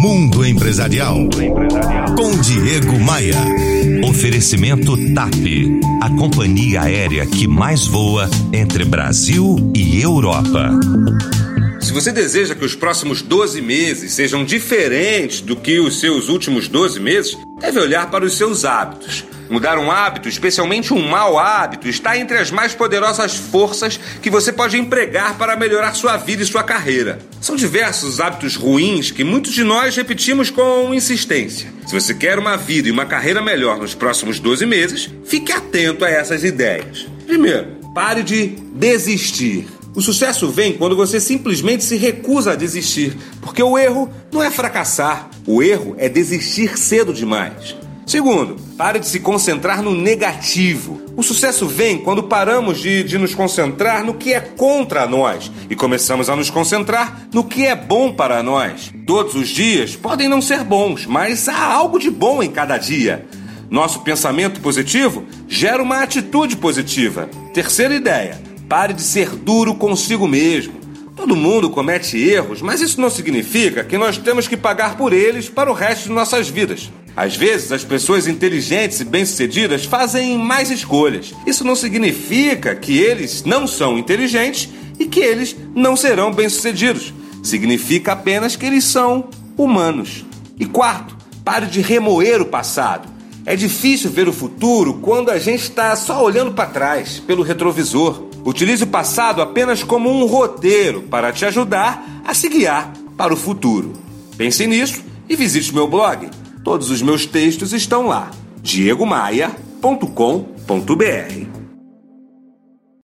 Mundo Empresarial. Com Diego Maia. Oferecimento TAP. A companhia aérea que mais voa entre Brasil e Europa. Se você deseja que os próximos 12 meses sejam diferentes do que os seus últimos 12 meses, deve olhar para os seus hábitos. Mudar um hábito, especialmente um mau hábito, está entre as mais poderosas forças que você pode empregar para melhorar sua vida e sua carreira. São diversos os hábitos ruins que muitos de nós repetimos com insistência. Se você quer uma vida e uma carreira melhor nos próximos 12 meses, fique atento a essas ideias. Primeiro, pare de desistir. O sucesso vem quando você simplesmente se recusa a desistir, porque o erro não é fracassar, o erro é desistir cedo demais. Segundo, pare de se concentrar no negativo. O sucesso vem quando paramos de, de, nos concentrar no que é contra nós e começamos a nos concentrar no que é bom para nós. Todos os dias podem não ser bons, mas há algo de bom em cada dia. Nosso pensamento positivo gera uma atitude positiva. Terceira ideia: pare de ser duro consigo mesmo. Todo mundo comete erros, mas isso não significa que nós temos que pagar por eles para o resto de nossas vidas. Às vezes, as pessoas inteligentes e bem-sucedidas fazem mais escolhas. Isso não significa que eles não são inteligentes e que eles não serão bem-sucedidos. Significa apenas que eles são humanos. E quarto, pare de remoer o passado. É difícil ver o futuro quando a gente está só olhando para trás, pelo retrovisor. Utilize o passado apenas como um roteiro para te ajudar a se guiar para o futuro. Pense nisso e visite meu blog Todos os meus textos estão lá. diegomaia.com.br